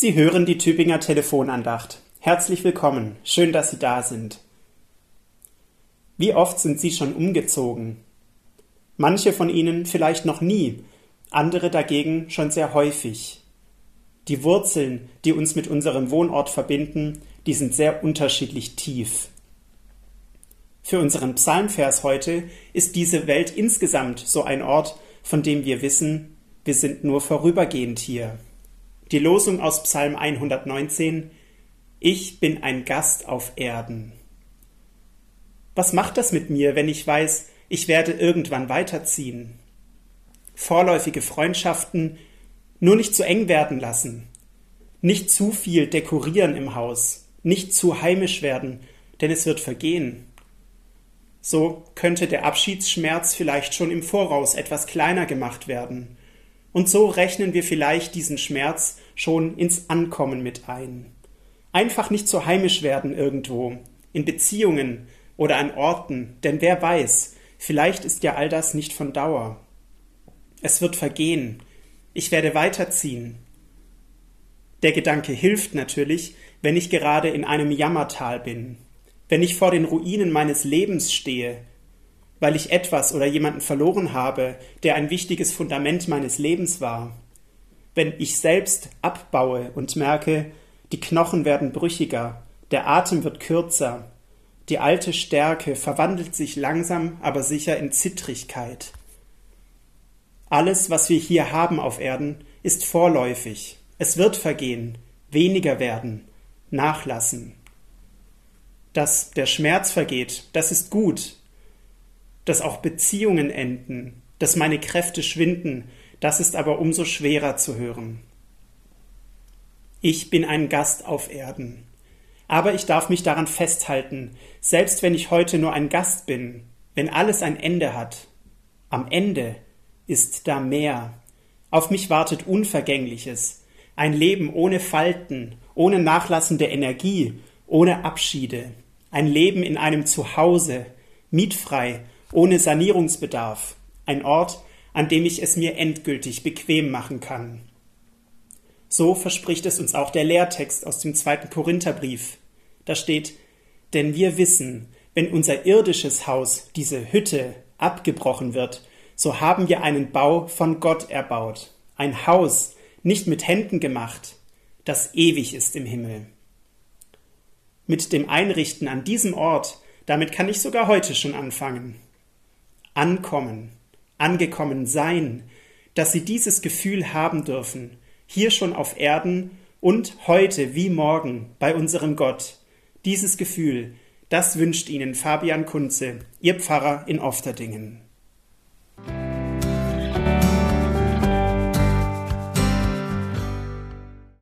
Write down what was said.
Sie hören die Tübinger Telefonandacht. Herzlich willkommen. Schön, dass Sie da sind. Wie oft sind Sie schon umgezogen? Manche von Ihnen vielleicht noch nie, andere dagegen schon sehr häufig. Die Wurzeln, die uns mit unserem Wohnort verbinden, die sind sehr unterschiedlich tief. Für unseren Psalmvers heute ist diese Welt insgesamt so ein Ort, von dem wir wissen, wir sind nur vorübergehend hier. Die Losung aus Psalm 119 Ich bin ein Gast auf Erden. Was macht das mit mir, wenn ich weiß, ich werde irgendwann weiterziehen? Vorläufige Freundschaften nur nicht zu eng werden lassen, nicht zu viel dekorieren im Haus, nicht zu heimisch werden, denn es wird vergehen. So könnte der Abschiedsschmerz vielleicht schon im Voraus etwas kleiner gemacht werden. Und so rechnen wir vielleicht diesen Schmerz schon ins Ankommen mit ein. Einfach nicht so heimisch werden irgendwo, in Beziehungen oder an Orten, denn wer weiß, vielleicht ist ja all das nicht von Dauer. Es wird vergehen, ich werde weiterziehen. Der Gedanke hilft natürlich, wenn ich gerade in einem Jammertal bin, wenn ich vor den Ruinen meines Lebens stehe, weil ich etwas oder jemanden verloren habe, der ein wichtiges Fundament meines Lebens war, wenn ich selbst abbaue und merke, die Knochen werden brüchiger, der Atem wird kürzer, die alte Stärke verwandelt sich langsam, aber sicher in Zittrigkeit. Alles, was wir hier haben auf Erden, ist vorläufig. Es wird vergehen, weniger werden, nachlassen. Dass der Schmerz vergeht, das ist gut. Dass auch Beziehungen enden, dass meine Kräfte schwinden, das ist aber umso schwerer zu hören. Ich bin ein Gast auf Erden. Aber ich darf mich daran festhalten, selbst wenn ich heute nur ein Gast bin, wenn alles ein Ende hat, am Ende ist da mehr. Auf mich wartet Unvergängliches, ein Leben ohne Falten, ohne nachlassende Energie, ohne Abschiede, ein Leben in einem Zuhause, mietfrei, ohne Sanierungsbedarf, ein Ort, an dem ich es mir endgültig bequem machen kann. So verspricht es uns auch der Lehrtext aus dem zweiten Korintherbrief. Da steht, denn wir wissen, wenn unser irdisches Haus, diese Hütte, abgebrochen wird, so haben wir einen Bau von Gott erbaut, ein Haus, nicht mit Händen gemacht, das ewig ist im Himmel mit dem Einrichten an diesem Ort, damit kann ich sogar heute schon anfangen. Ankommen, angekommen sein, dass Sie dieses Gefühl haben dürfen, hier schon auf Erden und heute wie morgen bei unserem Gott. Dieses Gefühl, das wünscht Ihnen Fabian Kunze, Ihr Pfarrer in Ofterdingen.